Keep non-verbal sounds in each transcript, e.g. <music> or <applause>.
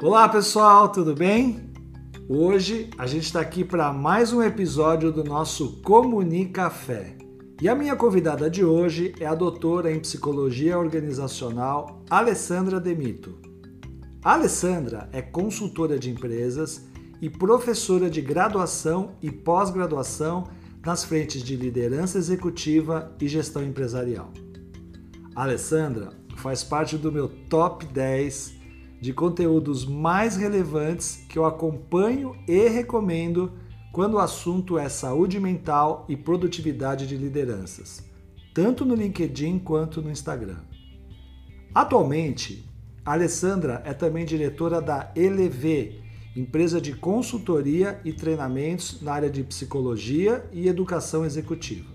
Olá pessoal, tudo bem? Hoje a gente está aqui para mais um episódio do nosso Comunicafé. E a minha convidada de hoje é a doutora em psicologia organizacional Alessandra Demito. A Alessandra é consultora de empresas e professora de graduação e pós-graduação nas frentes de liderança executiva e gestão empresarial. A Alessandra faz parte do meu top 10 de conteúdos mais relevantes que eu acompanho e recomendo quando o assunto é saúde mental e produtividade de lideranças, tanto no LinkedIn quanto no Instagram. Atualmente, a Alessandra é também diretora da Eleve, empresa de consultoria e treinamentos na área de psicologia e educação executiva.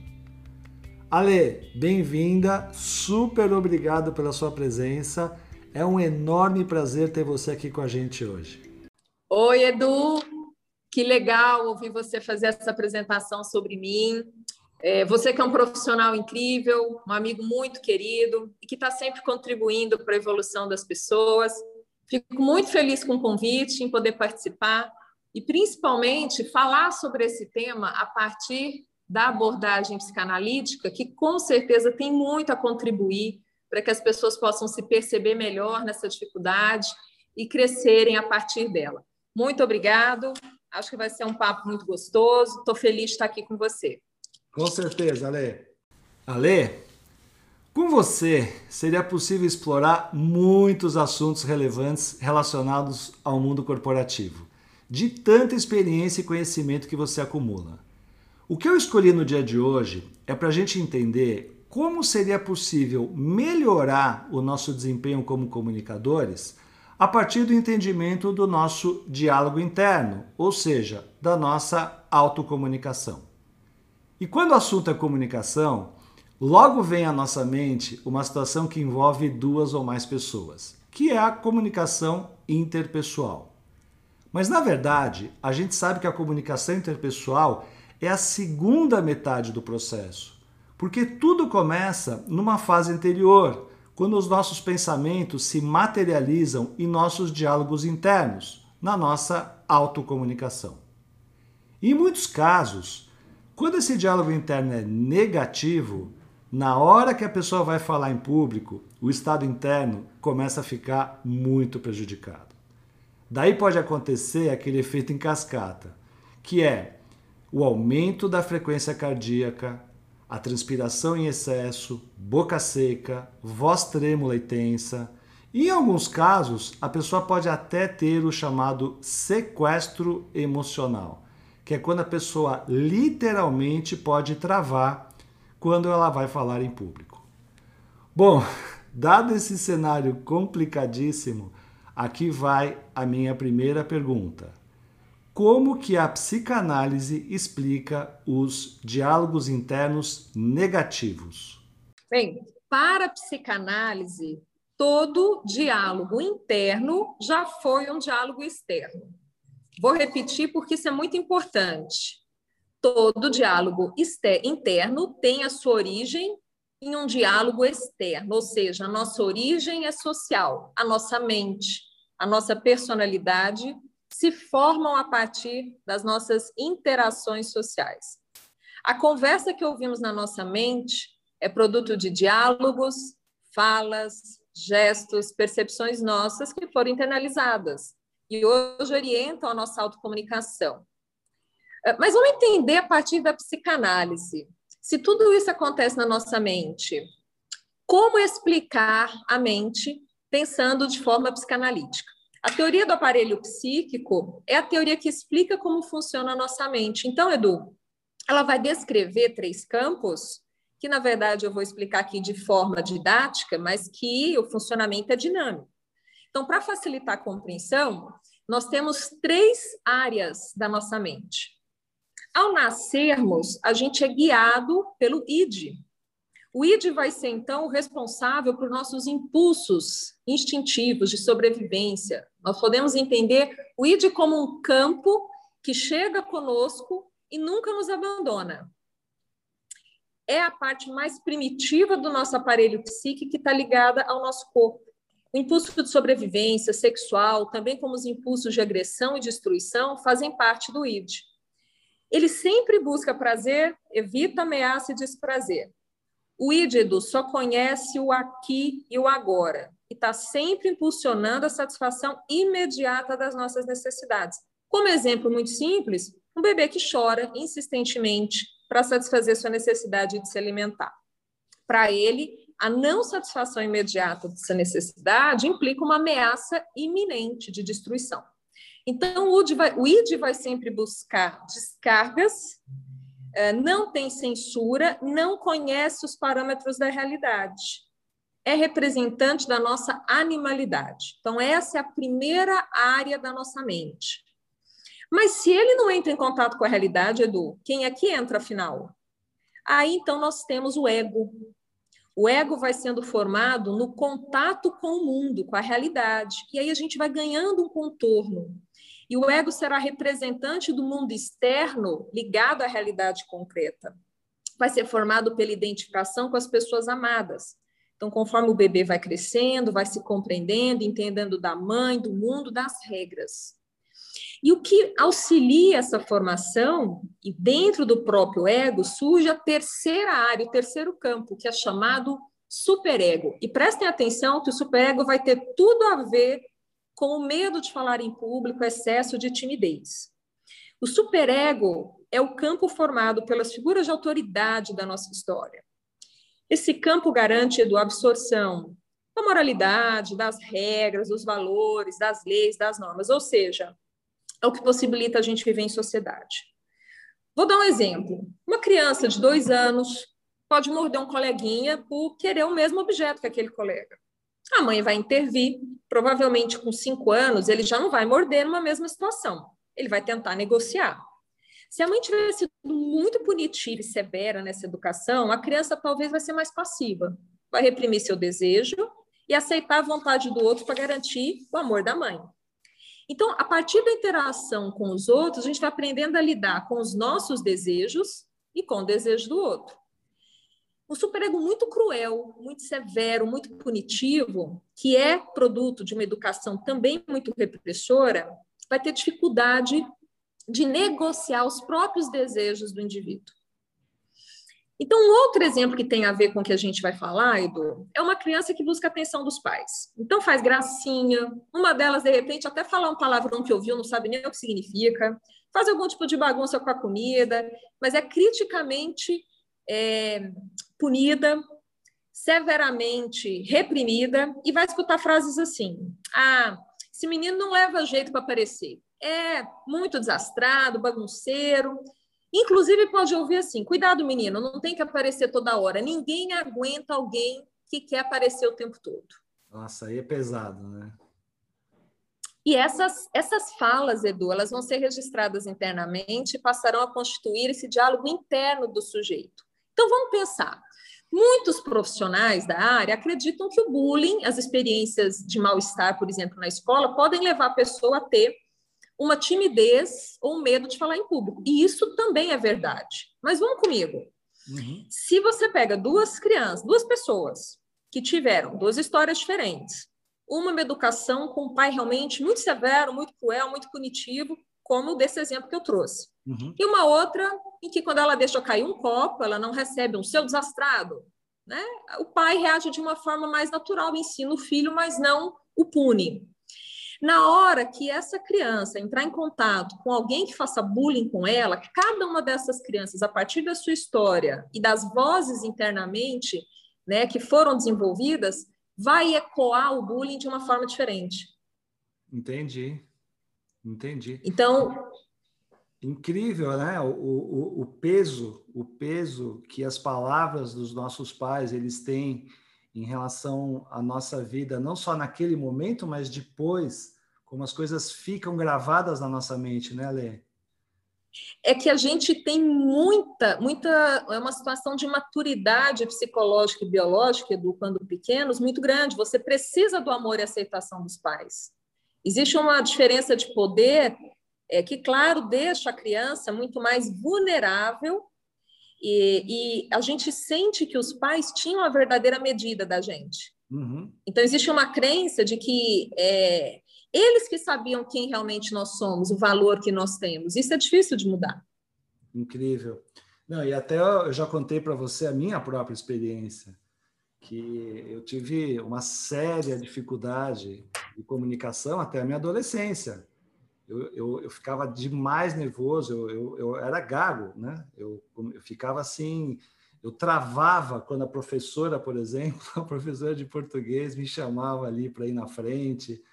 Ale, bem-vinda, super obrigado pela sua presença é um enorme prazer ter você aqui com a gente hoje. Oi, Edu. Que legal ouvir você fazer essa apresentação sobre mim. É, você que é um profissional incrível, um amigo muito querido e que está sempre contribuindo para a evolução das pessoas. Fico muito feliz com o convite, em poder participar e, principalmente, falar sobre esse tema a partir da abordagem psicanalítica, que com certeza tem muito a contribuir para que as pessoas possam se perceber melhor nessa dificuldade e crescerem a partir dela. Muito obrigado. Acho que vai ser um papo muito gostoso. Estou feliz de estar aqui com você. Com certeza, Ale. Ale, com você seria possível explorar muitos assuntos relevantes relacionados ao mundo corporativo, de tanta experiência e conhecimento que você acumula. O que eu escolhi no dia de hoje é para a gente entender como seria possível melhorar o nosso desempenho como comunicadores a partir do entendimento do nosso diálogo interno, ou seja, da nossa autocomunicação. E quando o assunto é comunicação, logo vem à nossa mente uma situação que envolve duas ou mais pessoas, que é a comunicação interpessoal. Mas na verdade, a gente sabe que a comunicação interpessoal é a segunda metade do processo porque tudo começa numa fase anterior, quando os nossos pensamentos se materializam em nossos diálogos internos, na nossa autocomunicação. em muitos casos, quando esse diálogo interno é negativo, na hora que a pessoa vai falar em público, o estado interno começa a ficar muito prejudicado. Daí pode acontecer aquele efeito em cascata, que é o aumento da frequência cardíaca, a transpiração em excesso, boca seca, voz trêmula e tensa. Em alguns casos, a pessoa pode até ter o chamado sequestro emocional, que é quando a pessoa literalmente pode travar quando ela vai falar em público. Bom, <laughs> dado esse cenário complicadíssimo, aqui vai a minha primeira pergunta como que a psicanálise explica os diálogos internos negativos? Bem, para a psicanálise, todo diálogo interno já foi um diálogo externo. Vou repetir porque isso é muito importante. Todo diálogo interno tem a sua origem em um diálogo externo, ou seja, a nossa origem é social, a nossa mente, a nossa personalidade se formam a partir das nossas interações sociais. A conversa que ouvimos na nossa mente é produto de diálogos, falas, gestos, percepções nossas que foram internalizadas e hoje orientam a nossa autocomunicação. É, mas vamos entender a partir da psicanálise. Se tudo isso acontece na nossa mente, como explicar a mente pensando de forma psicanalítica? A teoria do aparelho psíquico é a teoria que explica como funciona a nossa mente. Então, Edu, ela vai descrever três campos, que na verdade eu vou explicar aqui de forma didática, mas que o funcionamento é dinâmico. Então, para facilitar a compreensão, nós temos três áreas da nossa mente. Ao nascermos, a gente é guiado pelo id, o id vai ser, então, o responsável por nossos impulsos instintivos de sobrevivência. Nós podemos entender o id como um campo que chega conosco e nunca nos abandona. É a parte mais primitiva do nosso aparelho psíquico que está ligada ao nosso corpo. O impulso de sobrevivência sexual, também como os impulsos de agressão e destruição, fazem parte do id. Ele sempre busca prazer, evita ameaça e desprazer. O id, Edu, só conhece o aqui e o agora, e está sempre impulsionando a satisfação imediata das nossas necessidades. Como exemplo muito simples, um bebê que chora insistentemente para satisfazer sua necessidade de se alimentar. Para ele, a não satisfação imediata dessa necessidade implica uma ameaça iminente de destruição. Então, o ID vai, vai sempre buscar descargas, não tem censura, não conhece os parâmetros da realidade. É representante da nossa animalidade. Então, essa é a primeira área da nossa mente. Mas se ele não entra em contato com a realidade, Edu, quem é que entra afinal? Aí então nós temos o ego, o ego vai sendo formado no contato com o mundo, com a realidade. E aí a gente vai ganhando um contorno. E o ego será representante do mundo externo ligado à realidade concreta. Vai ser formado pela identificação com as pessoas amadas. Então, conforme o bebê vai crescendo, vai se compreendendo, entendendo da mãe, do mundo, das regras. E o que auxilia essa formação, e dentro do próprio ego, surge a terceira área, o terceiro campo, que é chamado superego. E prestem atenção que o superego vai ter tudo a ver com o medo de falar em público, excesso de timidez. O superego é o campo formado pelas figuras de autoridade da nossa história. Esse campo garante a absorção da moralidade, das regras, dos valores, das leis, das normas, ou seja, é o que possibilita a gente viver em sociedade. Vou dar um exemplo. Uma criança de dois anos pode morder um coleguinha por querer o mesmo objeto que aquele colega. A mãe vai intervir, provavelmente com cinco anos, ele já não vai morder numa mesma situação. Ele vai tentar negociar. Se a mãe tivesse sido muito punitiva e severa nessa educação, a criança talvez vai ser mais passiva, vai reprimir seu desejo e aceitar a vontade do outro para garantir o amor da mãe. Então, a partir da interação com os outros, a gente vai aprendendo a lidar com os nossos desejos e com o desejo do outro. Um superego muito cruel, muito severo, muito punitivo, que é produto de uma educação também muito repressora, vai ter dificuldade de negociar os próprios desejos do indivíduo. Então, um outro exemplo que tem a ver com o que a gente vai falar, Edu, é uma criança que busca a atenção dos pais. Então, faz gracinha, uma delas, de repente, até falar um palavrão que ouviu, não sabe nem o que significa, faz algum tipo de bagunça com a comida, mas é criticamente é, punida, severamente reprimida, e vai escutar frases assim: ah, esse menino não leva jeito para aparecer, é muito desastrado, bagunceiro, Inclusive, pode ouvir assim: cuidado, menino, não tem que aparecer toda hora. Ninguém aguenta alguém que quer aparecer o tempo todo. Nossa, aí é pesado, né? E essas, essas falas, Edu, elas vão ser registradas internamente e passarão a constituir esse diálogo interno do sujeito. Então, vamos pensar. Muitos profissionais da área acreditam que o bullying, as experiências de mal-estar, por exemplo, na escola, podem levar a pessoa a ter uma timidez ou um medo de falar em público. E isso também é verdade. Mas vamos comigo. Uhum. Se você pega duas crianças, duas pessoas que tiveram duas histórias diferentes, uma, uma educação com um pai realmente muito severo, muito cruel, muito punitivo, como desse exemplo que eu trouxe. Uhum. E uma outra em que, quando ela deixa cair um copo, ela não recebe um seu desastrado. Né? O pai reage de uma forma mais natural, ensina o filho, mas não o pune. Na hora que essa criança entrar em contato com alguém que faça bullying com ela, cada uma dessas crianças, a partir da sua história e das vozes internamente, né, que foram desenvolvidas, vai ecoar o bullying de uma forma diferente. Entendi. Entendi. Então, incrível, né? O, o, o peso, o peso que as palavras dos nossos pais eles têm em relação à nossa vida, não só naquele momento, mas depois como as coisas ficam gravadas na nossa mente, né, Lê? É que a gente tem muita, muita, é uma situação de maturidade psicológica e biológica, do quando pequenos, muito grande. Você precisa do amor e aceitação dos pais. Existe uma diferença de poder é, que, claro, deixa a criança muito mais vulnerável e, e, a gente sente que os pais tinham a verdadeira medida da gente. Uhum. Então, existe uma crença de que é, eles que sabiam quem realmente nós somos, o valor que nós temos. Isso é difícil de mudar. Incrível. Não, e até eu já contei para você a minha própria experiência, que eu tive uma séria dificuldade de comunicação até a minha adolescência. Eu, eu, eu ficava demais nervoso, eu, eu, eu era gago, né? Eu, eu ficava assim, eu travava quando a professora, por exemplo, <laughs> a professora de português me chamava ali para ir na frente,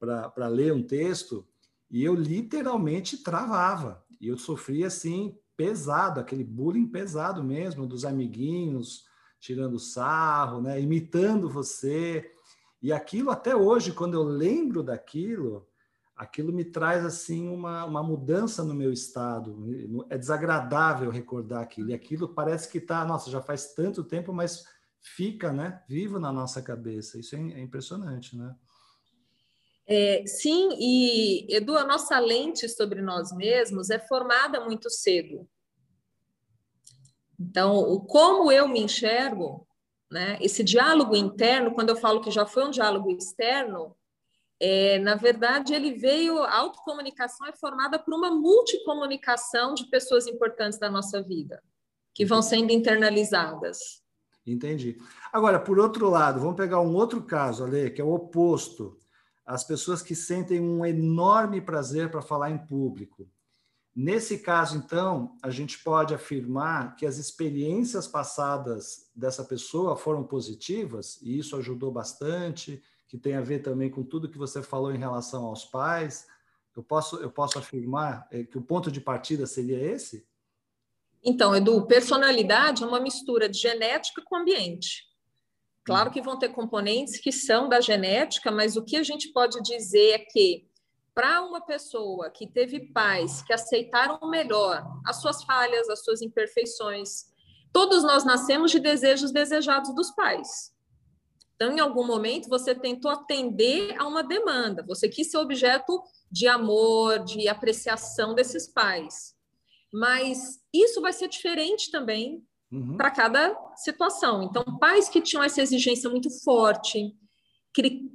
para ler um texto, e eu literalmente travava. E eu sofria assim pesado, aquele bullying pesado mesmo, dos amiguinhos tirando sarro, né, imitando você. E aquilo até hoje, quando eu lembro daquilo, aquilo me traz assim uma, uma mudança no meu estado. É desagradável recordar aquilo. E aquilo parece que está, nossa, já faz tanto tempo, mas fica, né, vivo na nossa cabeça. Isso é, é impressionante, né? É, sim, e Edu, a nossa lente sobre nós mesmos é formada muito cedo. Então, o como eu me enxergo, né, esse diálogo interno, quando eu falo que já foi um diálogo externo, é, na verdade, ele veio, a autocomunicação é formada por uma multicomunicação de pessoas importantes da nossa vida, que vão sendo internalizadas. Entendi. Agora, por outro lado, vamos pegar um outro caso, Ale, que é o oposto as pessoas que sentem um enorme prazer para falar em público. Nesse caso, então, a gente pode afirmar que as experiências passadas dessa pessoa foram positivas, e isso ajudou bastante, que tem a ver também com tudo que você falou em relação aos pais. Eu posso, eu posso afirmar eh, que o ponto de partida seria esse? Então, Edu, personalidade é uma mistura de genética com ambiente. Claro que vão ter componentes que são da genética, mas o que a gente pode dizer é que para uma pessoa que teve pais que aceitaram melhor as suas falhas, as suas imperfeições, todos nós nascemos de desejos desejados dos pais. Então, em algum momento, você tentou atender a uma demanda, você quis ser objeto de amor, de apreciação desses pais. Mas isso vai ser diferente também uhum. para cada situação. Então, pais que tinham essa exigência muito forte,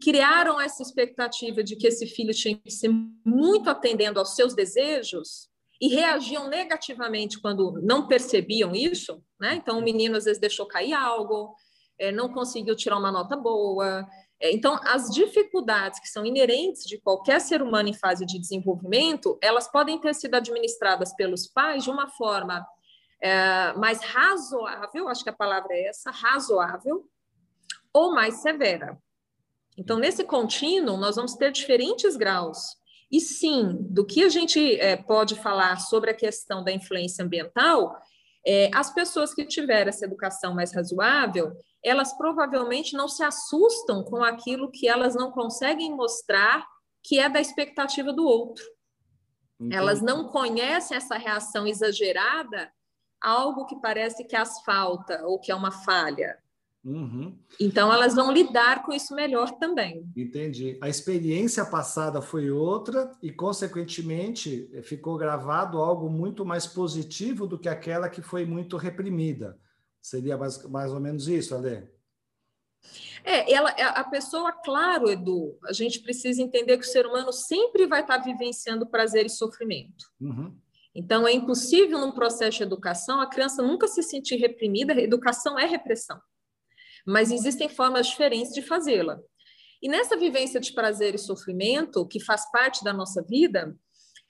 criaram essa expectativa de que esse filho tinha que ser muito atendendo aos seus desejos e reagiam negativamente quando não percebiam isso, né? Então, o menino às vezes deixou cair algo, é, não conseguiu tirar uma nota boa. É, então, as dificuldades que são inerentes de qualquer ser humano em fase de desenvolvimento, elas podem ter sido administradas pelos pais de uma forma é, mais razoável, acho que a palavra é essa, razoável, ou mais severa. Então, nesse contínuo, nós vamos ter diferentes graus. E sim, do que a gente é, pode falar sobre a questão da influência ambiental, é, as pessoas que tiveram essa educação mais razoável, elas provavelmente não se assustam com aquilo que elas não conseguem mostrar que é da expectativa do outro. Entendi. Elas não conhecem essa reação exagerada algo que parece que as falta ou que é uma falha. Uhum. Então, elas vão lidar com isso melhor também. Entendi. A experiência passada foi outra e, consequentemente, ficou gravado algo muito mais positivo do que aquela que foi muito reprimida. Seria mais, mais ou menos isso, Ale? É, ela, é, a pessoa, claro, Edu, a gente precisa entender que o ser humano sempre vai estar vivenciando prazer e sofrimento. Uhum. Então, é impossível, num processo de educação, a criança nunca se sentir reprimida. Educação é repressão. Mas existem formas diferentes de fazê-la. E nessa vivência de prazer e sofrimento, que faz parte da nossa vida,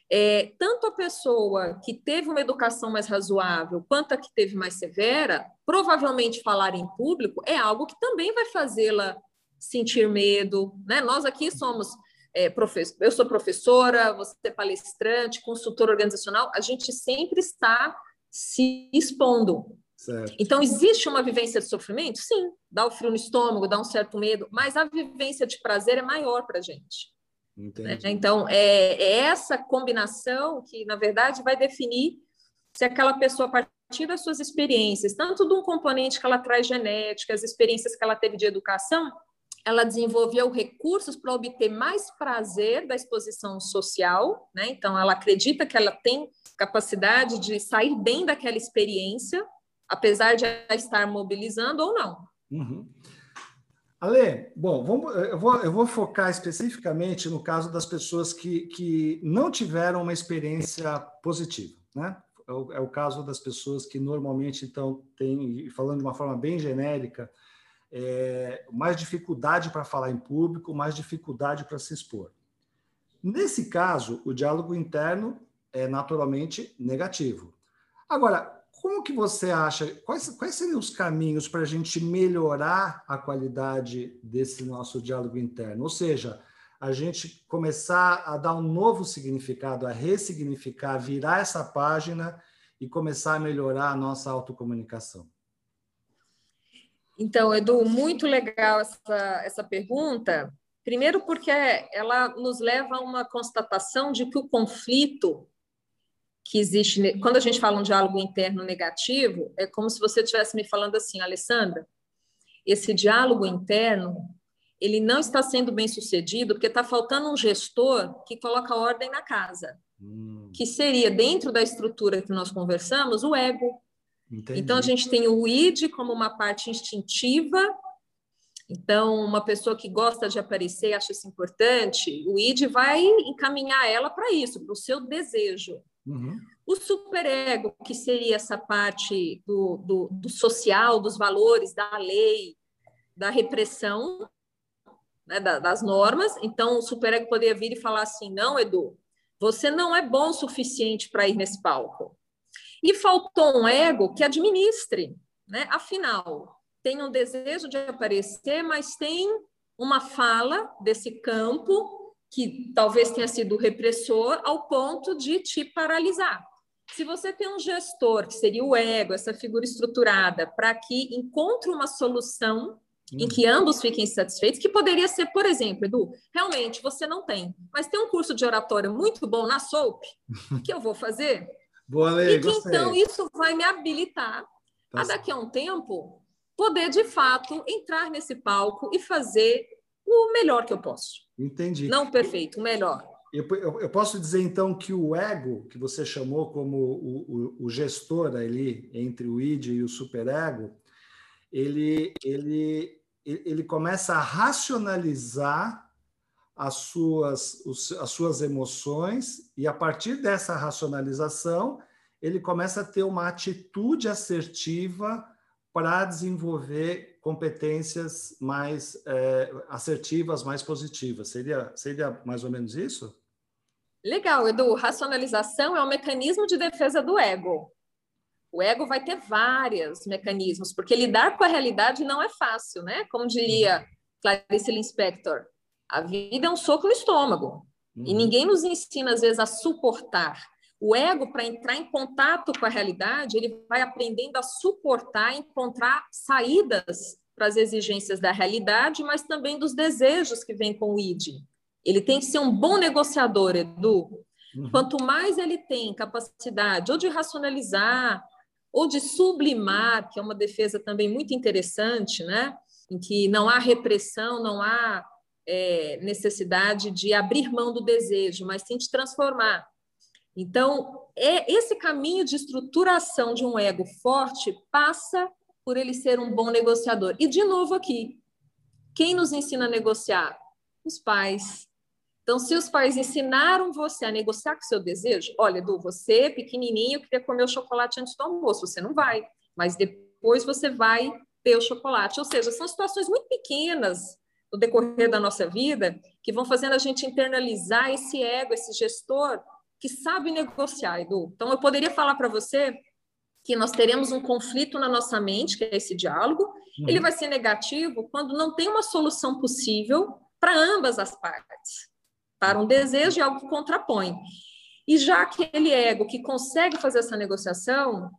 é, tanto a pessoa que teve uma educação mais razoável quanto a que teve mais severa, provavelmente falar em público é algo que também vai fazê-la sentir medo. Né? Nós aqui somos é, eu sou professora, você é palestrante, consultora organizacional, a gente sempre está se expondo. Certo. Então, existe uma vivência de sofrimento? Sim, dá o frio no estômago, dá um certo medo, mas a vivência de prazer é maior para a gente. Né? Então, é, é, essa combinação que, na verdade, vai definir se aquela pessoa, a partir das suas experiências, tanto de um componente que ela traz genética, as experiências que ela teve de educação, ela desenvolveu recursos para obter mais prazer da exposição social, né? Então, ela acredita que ela tem capacidade de sair bem daquela experiência, apesar de estar mobilizando ou não. Uhum. Ale, bom, vamos, eu, vou, eu vou focar especificamente no caso das pessoas que, que não tiveram uma experiência positiva, né? É o, é o caso das pessoas que normalmente, então, têm, falando de uma forma bem genérica, é, mais dificuldade para falar em público, mais dificuldade para se expor. Nesse caso, o diálogo interno é naturalmente negativo. Agora, como que você acha, quais, quais seriam os caminhos para a gente melhorar a qualidade desse nosso diálogo interno? Ou seja, a gente começar a dar um novo significado, a ressignificar, virar essa página e começar a melhorar a nossa autocomunicação? Então, Edu, muito legal essa, essa pergunta. Primeiro, porque ela nos leva a uma constatação de que o conflito que existe. Quando a gente fala um diálogo interno negativo, é como se você estivesse me falando assim, Alessandra, esse diálogo interno ele não está sendo bem sucedido porque está faltando um gestor que coloca ordem na casa, hum. que seria dentro da estrutura que nós conversamos o ego. Entendi. Então a gente tem o id como uma parte instintiva. Então uma pessoa que gosta de aparecer acha isso importante, o id vai encaminhar ela para isso, para o seu desejo. Uhum. O superego, que seria essa parte do, do, do, social, dos valores, da lei, da repressão, né, da, das normas. Então, o superego poderia vir e falar assim: não, Edu, você não é bom o suficiente para ir nesse palco. E faltou um ego que administre, né? Afinal, tem um desejo de aparecer, mas tem uma fala desse campo que talvez tenha sido repressor ao ponto de te paralisar. Se você tem um gestor, que seria o ego, essa figura estruturada, para que encontre uma solução hum. em que ambos fiquem satisfeitos, que poderia ser, por exemplo, Edu, realmente você não tem, mas tem um curso de oratória muito bom na SOAP, <laughs> que eu vou fazer. Boa, Lê, e que gostei. então isso vai me habilitar tá a daqui a um tempo poder de fato entrar nesse palco e fazer o melhor que eu posso. Entendi. Não perfeito, o melhor. Eu, eu, eu, posso dizer então que o ego, que você chamou como o, o, o gestor ali entre o id e o superego, ele, ele, ele começa a racionalizar as suas, as suas emoções e a partir dessa racionalização ele começa a ter uma atitude assertiva para desenvolver competências mais é, assertivas, mais positivas. Seria, seria mais ou menos isso? Legal, Edu. Racionalização é um mecanismo de defesa do ego. O ego vai ter vários mecanismos, porque lidar com a realidade não é fácil, né? Como diria Clarice Lispector, a vida é um soco no estômago. Uhum. E ninguém nos ensina, às vezes, a suportar. O ego, para entrar em contato com a realidade, ele vai aprendendo a suportar, encontrar saídas para as exigências da realidade, mas também dos desejos que vêm com o id. Ele tem que ser um bom negociador, Edu. Uhum. Quanto mais ele tem capacidade ou de racionalizar, ou de sublimar, que é uma defesa também muito interessante, né? em que não há repressão, não há é, necessidade de abrir mão do desejo, mas sim de transformar. Então, é esse caminho de estruturação de um ego forte passa por ele ser um bom negociador. E de novo aqui, quem nos ensina a negociar? Os pais. Então, se os pais ensinaram você a negociar com o seu desejo, olha, Edu, você, pequenininho, queria comer o chocolate antes do almoço, você não vai, mas depois você vai ter o chocolate. Ou seja, são situações muito pequenas no decorrer da nossa vida que vão fazendo a gente internalizar esse ego, esse gestor que sabe negociar, Edu. Então, eu poderia falar para você que nós teremos um conflito na nossa mente, que é esse diálogo. Uhum. Ele vai ser negativo quando não tem uma solução possível para ambas as partes, para um desejo e algo que contrapõe. E já aquele ego que consegue fazer essa negociação,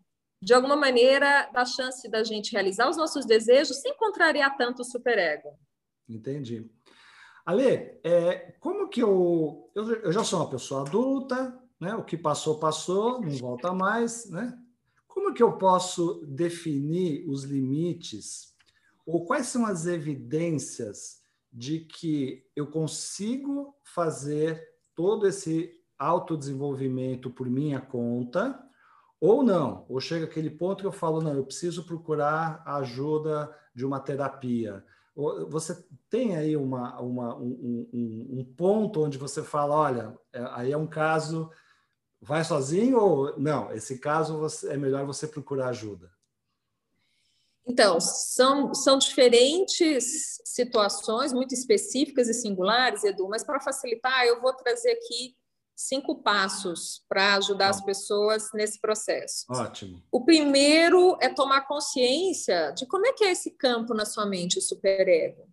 de alguma maneira, dá chance da gente realizar os nossos desejos sem contrariar tanto o superego. Entendi. Ale, é, como que eu, eu, eu já sou uma pessoa adulta, né? O que passou passou, não volta mais, né? Como que eu posso definir os limites ou quais são as evidências de que eu consigo fazer todo esse autodesenvolvimento por minha conta ou não? Ou chega aquele ponto que eu falo, não, eu preciso procurar a ajuda de uma terapia Você tem aí uma, uma um, um, um, ponto onde você fala, olha, é, aí é um caso, vai sozinho ou não? Esse caso você, é melhor você procurar ajuda. Então, são, são diferentes situações muito específicas e singulares, Edu, mas para facilitar, eu vou trazer aqui cinco passos para ajudar as pessoas nesse processo. Ótimo. O primeiro é tomar consciência de como é que é esse campo na sua mente, o superego.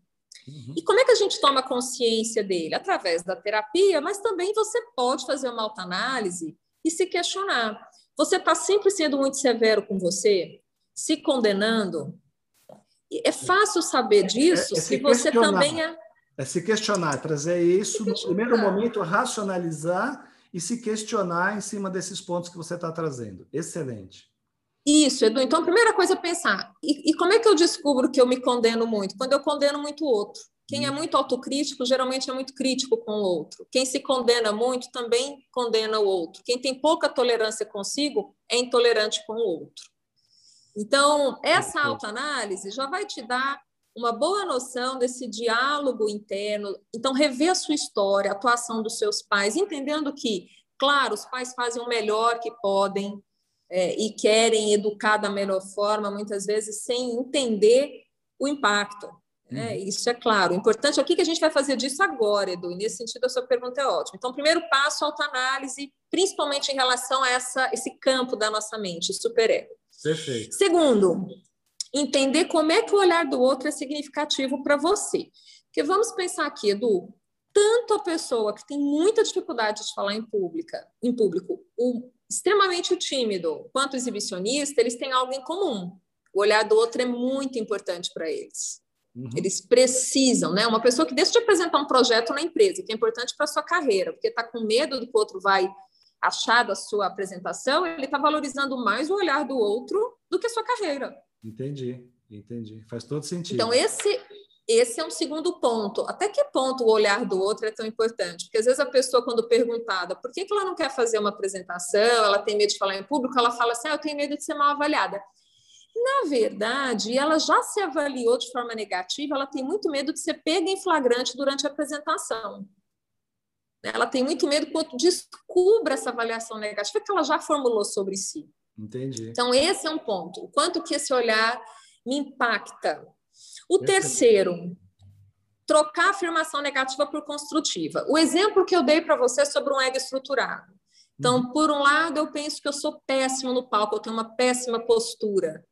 Uhum. E como é que a gente toma consciência dele? Através da terapia, mas também você pode fazer uma autoanálise e se questionar. Você está sempre sendo muito severo com você? Se condenando? É fácil saber disso é, é se você também é é se questionar, trazer isso no primeiro momento, racionalizar e se questionar em cima desses pontos que você está trazendo. Excelente. Isso, Edu. Então, a primeira coisa é pensar: e, e, como é que eu descubro que eu me condeno muito? Quando eu condeno muito o outro. Quem é hum. muito autocrítico geralmente é muito crítico com o outro. Quem se condena muito também condena o outro. Quem tem pouca tolerância consigo é intolerante com o outro. Então, essa autoanálise já vai te dar uma boa noção desse diálogo interno. Então, rever a sua história, a atuação dos seus pais, entendendo que, claro, os pais fazem o melhor que podem é, e querem educar da melhor forma, muitas vezes sem entender o impacto. Né? Uhum. Isso é claro. O importante é o que a gente vai fazer disso agora, Edu. E nesse sentido, a sua pergunta é ótima. Então, primeiro passo, autoanálise, principalmente em relação a essa, esse campo da nossa mente, superego. Perfeito. Segundo, entender como é que o olhar do outro é significativo para você. Porque vamos pensar aqui, Edu, tanto a pessoa que tem muita dificuldade de falar em, pública, em público, o extremamente tímido, quanto o exibicionista, eles têm algo em comum. O olhar do outro é muito importante para eles. Uhum. Eles precisam, né? Uma pessoa que deixa de apresentar um projeto na empresa, que é importante para a sua carreira, porque está com medo do que o outro vai achar da sua apresentação, ele está valorizando mais o olhar do outro do que a sua carreira. Entendi, entendi. Faz todo sentido. Então, esse, esse é um segundo ponto. Até que ponto o olhar do outro é tão importante? Porque às vezes a pessoa, quando perguntada por que, que ela não quer fazer uma apresentação, ela tem medo de falar em público, ela fala assim: ah, eu tenho medo de ser mal avaliada. Na verdade, ela já se avaliou de forma negativa, ela tem muito medo de ser pega em flagrante durante a apresentação. Ela tem muito medo quando descubra essa avaliação negativa que ela já formulou sobre si. Entendi. Então, esse é um ponto. O quanto que esse olhar me impacta. O terceiro, trocar a afirmação negativa por construtiva. O exemplo que eu dei para você é sobre um ego estruturado. Então, uhum. por um lado, eu penso que eu sou péssimo no palco, eu tenho uma péssima postura.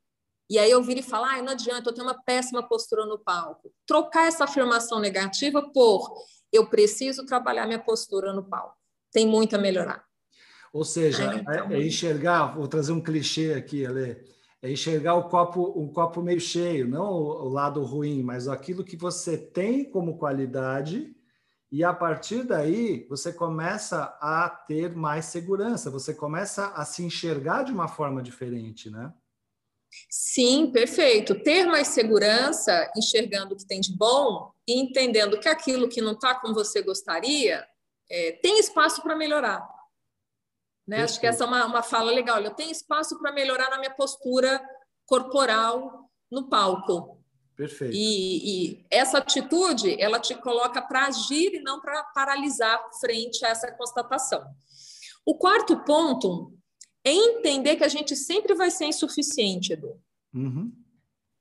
E aí eu viro e falo, ah, não adianta, eu tenho uma péssima postura no palco. Trocar essa afirmação negativa por eu preciso trabalhar minha postura no palco. Tem muito a melhorar. Ou seja, é, então... é, enxergar, vou trazer um clichê aqui, Ale, é enxergar o copo, um copo meio cheio, não o, o lado ruim, mas aquilo que você tem como qualidade e a partir daí você começa a ter mais segurança, você começa a se enxergar de uma forma diferente, né? Sim, perfeito. Ter mais segurança, enxergando o que tem de bom e entendendo que aquilo que não está como você gostaria é, tem espaço para melhorar. Né? Acho que essa é uma, uma fala legal. Eu tenho espaço para melhorar na minha postura corporal no palco. Perfeito. E, e essa atitude, ela te coloca para agir e não para paralisar frente a essa constatação. O quarto ponto é entender que a gente sempre vai ser insuficiente, Edu. Uhum.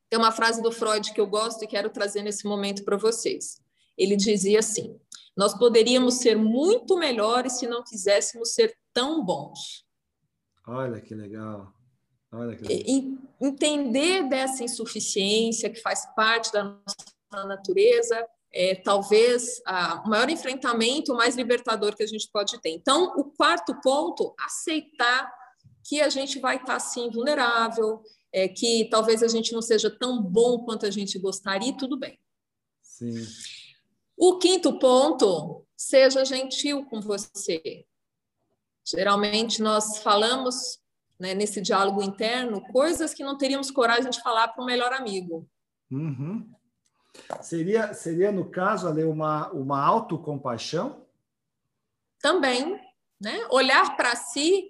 Tem uma frase do Freud que eu gosto e quero trazer nesse momento para vocês. Ele dizia assim: Nós poderíamos ser muito melhores se não quiséssemos ser tão bons. Olha que legal. Olha que legal. Entender dessa insuficiência que faz parte da nossa natureza é talvez a, o maior enfrentamento, o mais libertador que a gente pode ter. Então, o quarto ponto, aceitar que a gente vai estar assim vulnerável, é, que talvez a gente não seja tão bom quanto a gente gostaria, e tudo bem. Sim. O quinto ponto, seja gentil com você. Geralmente nós falamos né, nesse diálogo interno coisas que não teríamos coragem de falar para o melhor amigo. Uhum. Seria, seria, no caso, ali, uma, uma autocompaixão? Também. Né? Olhar para si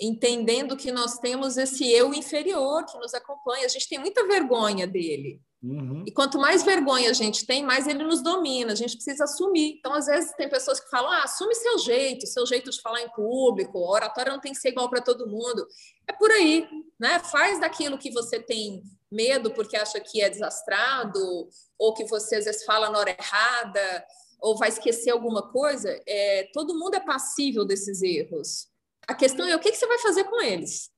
entendendo que nós temos esse eu inferior que nos acompanha. A gente tem muita vergonha dele. Uhum. E quanto mais vergonha a gente tem, mais ele nos domina. A gente precisa assumir. Então, às vezes, tem pessoas que falam: ah, assume seu jeito, seu jeito de falar em público, a oratória não tem que ser igual para todo mundo. É por aí, né? Faz daquilo que você tem medo porque acha que é desastrado, ou que você às vezes fala na hora errada, ou vai esquecer alguma coisa. É, todo mundo é passível desses erros. A questão é o que, que você vai fazer com eles.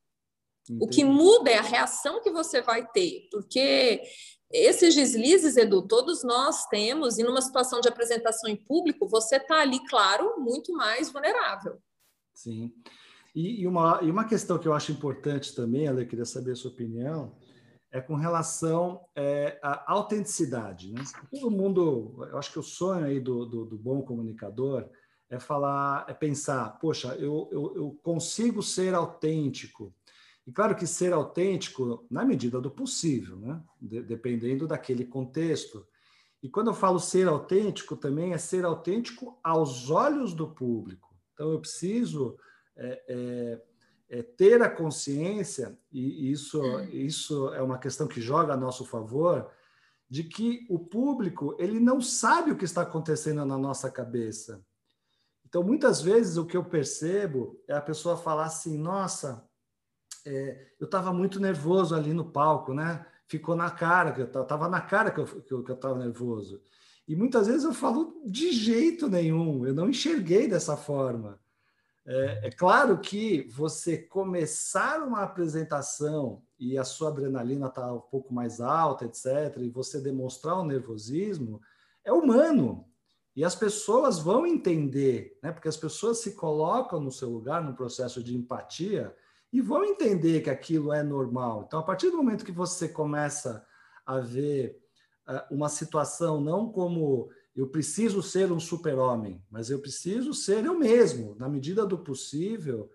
Entendi. O que muda é a reação que você vai ter, porque esses deslizes, Edu, todos nós temos, e numa situação de apresentação em público, você está ali, claro, muito mais vulnerável. Sim. E, e, uma, e uma questão que eu acho importante também, Ale, queria saber a sua opinião, é com relação é, à autenticidade. Né? Todo mundo, eu acho que o sonho aí do, do, do bom comunicador é falar, é pensar, poxa, eu, eu, eu, consigo ser autêntico. E claro que ser autêntico na medida do possível, né? De, dependendo daquele contexto. E quando eu falo ser autêntico, também é ser autêntico aos olhos do público. Então eu preciso é, é, é ter a consciência, e isso, isso é uma questão que joga a nosso favor, de que o público ele não sabe o que está acontecendo na nossa cabeça. Então, muitas vezes, o que eu percebo é a pessoa falar assim: nossa, é, eu estava muito nervoso ali no palco, né? Ficou na cara, que eu estava na cara que eu estava nervoso. E muitas vezes eu falo de jeito nenhum, eu não enxerguei dessa forma. É, é, claro que você começar uma apresentação e a sua adrenalina está um pouco mais alta, etc., e você demonstrar o nervosismo, é humano. E as pessoas vão entender, né? porque as pessoas se colocam no seu lugar, no processo de empatia, e vão entender que aquilo é normal. Então, a partir do momento que você começa a ver uh, uma situação não como eu preciso ser um super-homem, mas eu preciso ser eu mesmo, na medida do possível,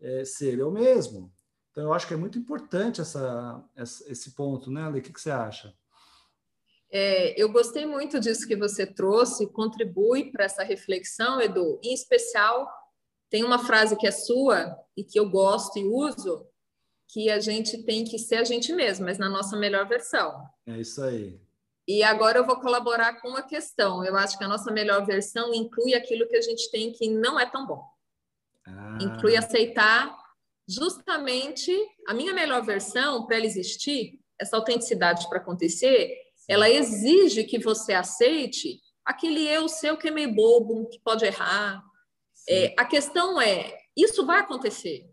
é, ser eu mesmo. Então, eu acho que é muito importante essa, essa esse ponto, né, Ale? O que, que você acha? É, eu gostei muito disso que você trouxe, contribui para essa reflexão, Edu. Em especial, tem uma frase que é sua e que eu gosto e uso, que a gente tem que ser a gente mesmo, mas na nossa melhor versão. É isso aí. E agora eu vou colaborar com uma questão. Eu acho que a nossa melhor versão inclui aquilo que a gente tem que não é tão bom. Ah. Inclui aceitar justamente a minha melhor versão para ela existir, essa autenticidade para acontecer, ela exige que você aceite aquele eu seu que é meio bobo, que pode errar. É, a questão é, isso vai acontecer.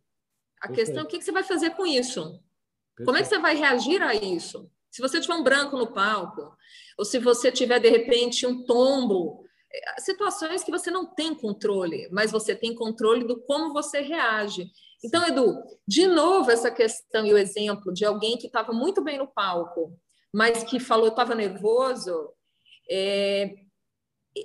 A Perfeito. questão é o que, você vai fazer com isso? Perfeito. Como é que você vai reagir a isso? Se você tiver um branco no palco, ou se você tiver, de repente, um tombo, é, situações que você não tem controle, mas você tem controle do como você reage. Então, Edu, de novo, essa questão e o exemplo de alguém que estava muito bem no palco, mas que falou estava nervoso, é,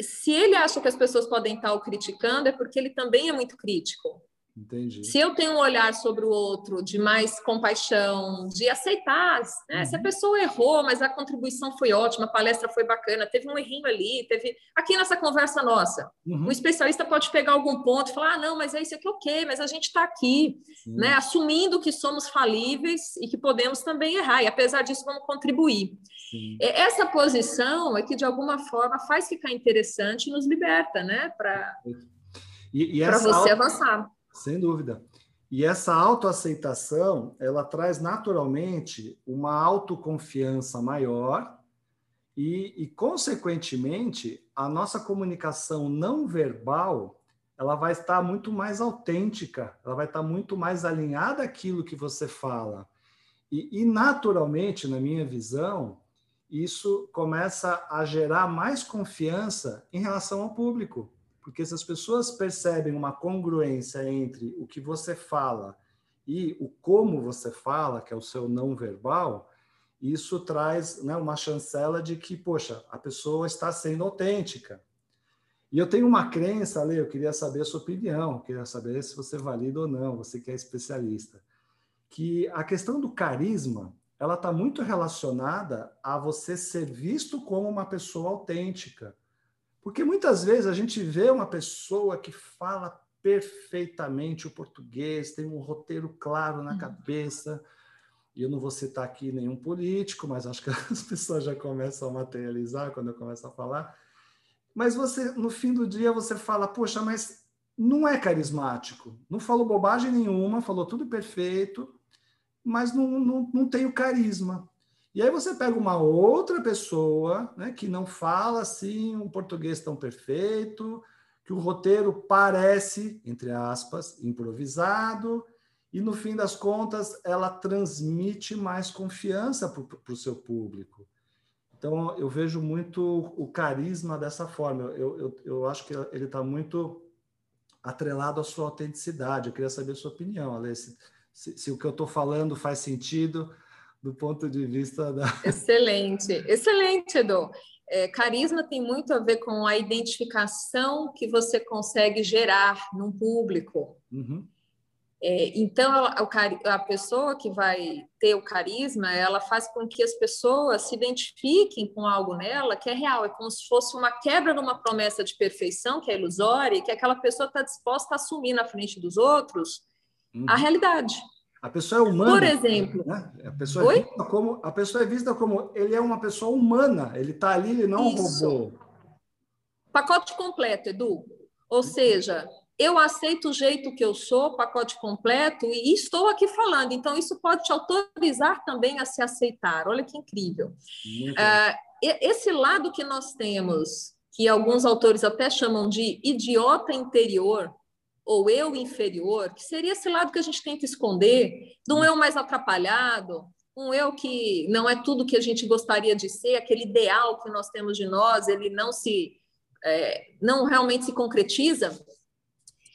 se ele acha que as pessoas podem estar o criticando, é porque ele também é muito crítico. Entendi. Se eu tenho um olhar sobre o outro de mais compaixão, de aceitar, né? uhum. se a uhum. pessoa errou, mas a contribuição foi ótima, a palestra foi bacana, teve um errinho ali, teve aqui nessa conversa nossa, uhum. um especialista pode pegar algum ponto e falar, ah, não, mas é isso aqui, ok, mas a gente está aqui, né? assumindo que somos falíveis e que podemos também errar, e apesar disso vamos contribuir. Sim. Essa posição é que de alguma forma faz ficar interessante e nos liberta, né, para você avançar. Sem dúvida. E essa autoaceitação, ela traz naturalmente uma autoconfiança maior e, e, consequentemente, a nossa comunicação não verbal, ela vai estar muito mais autêntica, ela vai estar muito mais alinhada àquilo que você fala. E, e naturalmente, na minha visão, isso começa a gerar mais confiança em relação ao público. Porque se as pessoas percebem uma congruência entre o que você fala e o como você fala, que é o seu não verbal, isso traz né, uma chancela de que, poxa, a pessoa está sendo autêntica. E eu tenho uma crença, Ale, eu queria saber a sua opinião, queria saber se você valida ou não, você que é especialista, que a questão do carisma, ela está muito relacionada a você ser visto como uma pessoa autêntica. Porque muitas vezes a gente vê uma pessoa que fala perfeitamente o português, tem um roteiro claro na uhum. cabeça. E eu não vou citar aqui nenhum político, mas acho que <laughs> as pessoas já começam a materializar quando eu começo a falar. Mas você, no fim do dia, você fala, poxa, mas não é carismático. Não falou bobagem nenhuma, falou tudo perfeito, mas não, não, não tem o carisma. E aí você pega uma outra pessoa né, que não fala assim um português tão perfeito, que o roteiro parece, entre aspas, improvisado, e no fim das contas ela transmite mais confiança para o seu público. Então eu vejo muito o carisma dessa forma. Eu, eu, eu acho que ele está muito atrelado à sua autenticidade. Eu queria saber a sua opinião, Alê, se, se, se o que eu estou falando faz sentido do ponto de vista da. <laughs> Excelente, excelente, Edu. É, carisma tem muito a ver com a identificação que você consegue gerar num público. Uhum. É, então, a, a, pessoa que vai ter o carisma, ela faz com que as pessoas se identifiquem com algo nela que é real, é como se fosse uma quebra de uma promessa de perfeição, que é ilusória, e que aquela pessoa está disposta a assumir na frente dos outros uhum. a realidade. A pessoa é humana. Por exemplo. Né? A, pessoa é vista como, a pessoa é vista como ele é uma pessoa humana, ele está ali, ele não é um robô. Pacote completo, Edu. Ou seja, eu aceito o jeito que eu sou, pacote completo, e estou aqui falando. Então, isso pode te autorizar também a se aceitar. Olha que incrível. Uh, esse lado que nós temos, que alguns autores até chamam de idiota interior, ou eu inferior, que seria esse lado que a gente tenta esconder, de um eu mais atrapalhado, um eu que não é tudo que a gente gostaria de ser, aquele ideal que nós temos de nós, ele não se é, não realmente se concretiza.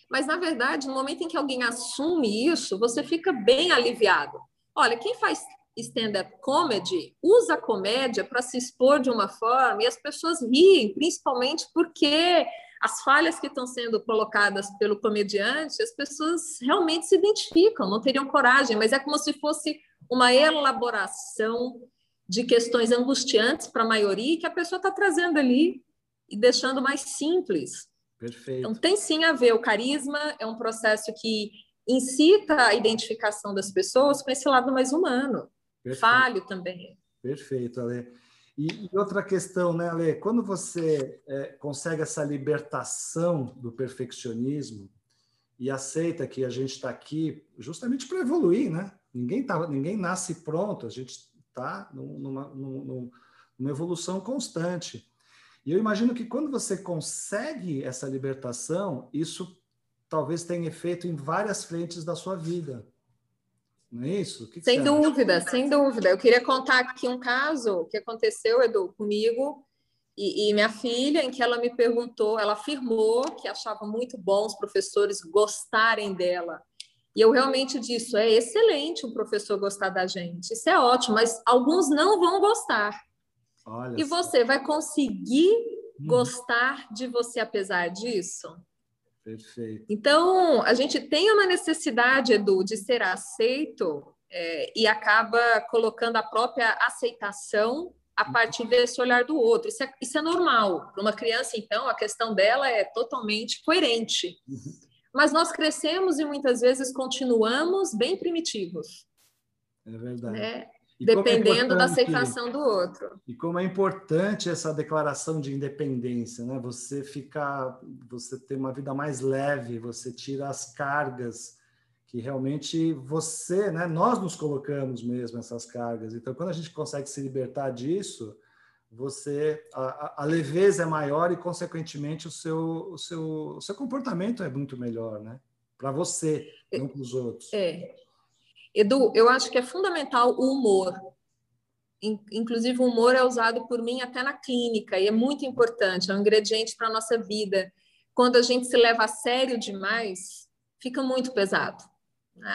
Mas na verdade, no momento em que alguém assume isso, você fica bem aliviado. Olha, quem faz stand-up comedy usa a comédia para se expor de uma forma e as pessoas riem, principalmente porque as falhas que estão sendo colocadas pelo comediante, as pessoas realmente se identificam, não teriam coragem, mas é como se fosse uma elaboração de questões angustiantes para a maioria que a pessoa está trazendo ali e deixando mais simples. Perfeito. Então, tem sim a ver. O carisma é um processo que incita a identificação das pessoas com esse lado mais humano. Perfeito. Falho também. Perfeito, Ale. E, e, outra questão, né, Ale? Quando você é, consegue essa libertação do perfeccionismo e aceita que a gente está aqui justamente para evoluir, né? Ninguém, tá, ninguém nasce pronto, a gente está numa, numa, numa evolução constante. E eu imagino que quando você consegue essa libertação, isso talvez tenha efeito em várias frentes da sua vida. Não é isso? Que que sem dúvida, acha? sem dúvida. Eu queria contar aqui um caso que aconteceu, Edu, comigo e, e, minha filha, em que ela me perguntou, ela afirmou que achava muito bom os professores gostarem dela. E eu realmente disse: é excelente um professor gostar da gente, isso é ótimo, mas alguns não vão gostar. Olha e você vai conseguir hum. gostar de você apesar disso? Perfeito. Então, a gente tem uma necessidade, Edu, de ser aceito é, e acaba colocando a própria aceitação a uhum. partir desse olhar do outro. Isso é, isso é normal. Para uma criança, então, a questão dela é totalmente coerente. Uhum. Mas nós crescemos e muitas vezes continuamos bem primitivos. É verdade. Né? É dependendo é da aceitação do outro. E como é importante essa declaração de independência, né? Você ficar, você ter uma vida mais leve, você tira as cargas que realmente você, né? Nós nos colocamos mesmo essas cargas. Então, quando a gente consegue se libertar disso, você a, a leveza é maior e consequentemente o seu o seu o seu comportamento é muito melhor, né? Para você, não para os outros. É. Edu, eu acho que é fundamental o humor. Inclusive, o humor é usado por mim até na clínica e é muito importante, é um ingrediente para a nossa vida. Quando a gente se leva a sério demais, fica muito pesado.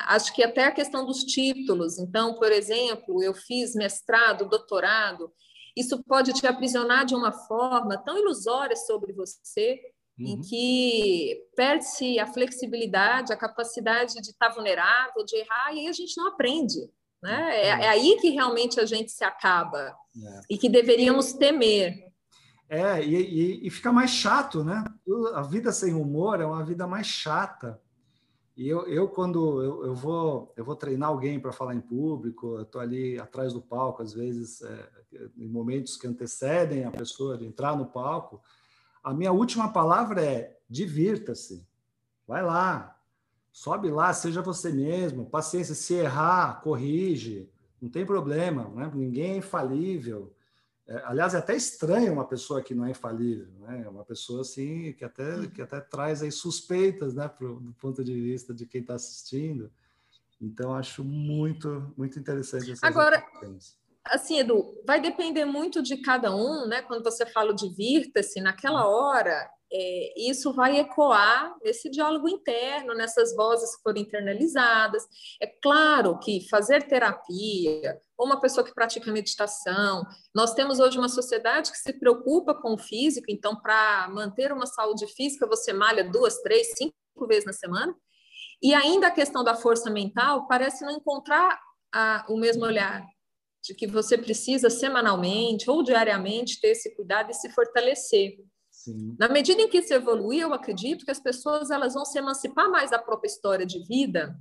Acho que até a questão dos títulos. Então, por exemplo, eu fiz mestrado, doutorado, isso pode te aprisionar de uma forma tão ilusória sobre você uhum. em que perde-se a flexibilidade, a capacidade de estar vulnerável, de errar, e aí a gente não aprende. Né? É, é aí que realmente a gente se acaba é. e que deveríamos temer. É, e, e, e, fica mais chato, né? A vida sem humor é uma vida mais chata. E eu, eu quando eu, eu vou eu vou treinar alguém para falar em público, eu estou ali atrás do palco, às vezes, é, em momentos que antecedem a pessoa de entrar no palco, a minha última palavra é divirta-se. Vai lá, sobe lá, seja você mesmo, paciência, se errar, corrige, não tem problema, né? ninguém é infalível. É, aliás, é até estranho uma pessoa que não é infalível, né? É uma pessoa assim que até que até traz aí suspeitas, né, pro, do ponto de vista de quem está assistindo. Então acho muito muito interessante. Agora, assim, Edu, vai depender muito de cada um, né? Quando você fala divirta-se, naquela hora é, isso vai ecoar nesse diálogo interno, nessas vozes que foram internalizadas. É claro que fazer terapia, ou uma pessoa que pratica meditação, nós temos hoje uma sociedade que se preocupa com o físico, então, para manter uma saúde física, você malha duas, três, cinco vezes na semana. E ainda a questão da força mental parece não encontrar a, o mesmo olhar, de que você precisa semanalmente ou diariamente ter esse cuidado e se fortalecer. Sim. Na medida em que isso evoluir, eu acredito que as pessoas elas vão se emancipar mais da própria história de vida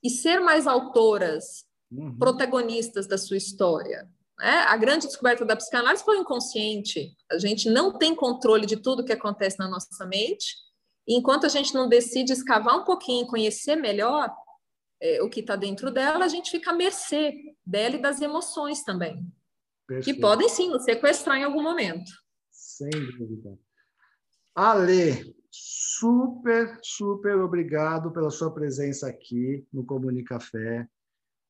e ser mais autoras, uhum. protagonistas da sua história. É, a grande descoberta da psicanálise foi o inconsciente. A gente não tem controle de tudo que acontece na nossa mente. E enquanto a gente não decide escavar um pouquinho, conhecer melhor é, o que está dentro dela, a gente fica à mercê dela e das emoções também. Perfeito. Que podem sim nos sequestrar em algum momento. Sem dúvida. Ale, super, super obrigado pela sua presença aqui no Comunicafé,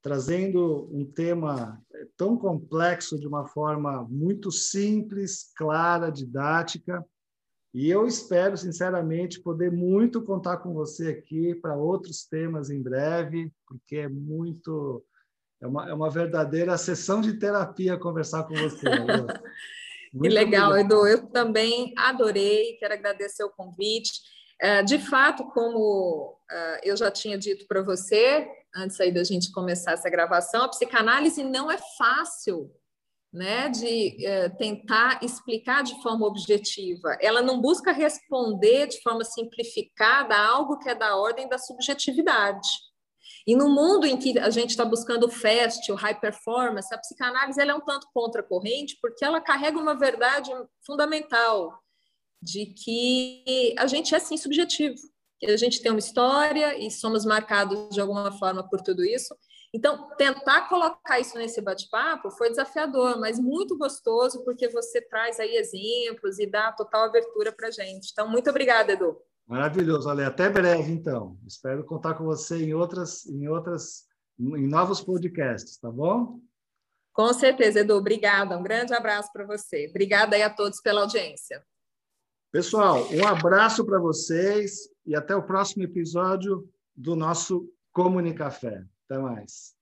trazendo um tema tão complexo de uma forma muito simples, clara, didática. E eu espero, sinceramente, poder muito contar com você aqui para outros temas em breve, porque é muito. É uma, é uma verdadeira sessão de terapia conversar com você. <laughs> que legal, obrigado. Edu. Eu também adorei, quero agradecer o convite. É, de fato, como é, eu já tinha dito para você, antes aí da gente começar essa gravação, a psicanálise não é fácil né, de é, tentar explicar de forma objetiva. Ela não busca responder de forma simplificada a algo que é da ordem da subjetividade. E no mundo em que a gente está buscando o fast, o high performance, a psicanálise ela é um tanto contracorrente, porque ela carrega uma verdade fundamental de que a gente é sim subjetivo, a gente tem uma história e somos marcados de alguma forma por tudo isso. Então, tentar colocar isso nesse bate-papo foi desafiador, mas muito gostoso, porque você traz aí exemplos e dá total abertura para a gente. Então, muito obrigada, Edu. Maravilhoso, Ale. Até breve, então. Espero contar com você em outras, em outras, em novos podcasts, tá bom? Com certeza, Edu. Obrigada. Um grande abraço para você. Obrigada aí a todos pela audiência. Pessoal, um abraço para vocês e até o próximo episódio do nosso Comunicafé. Até mais.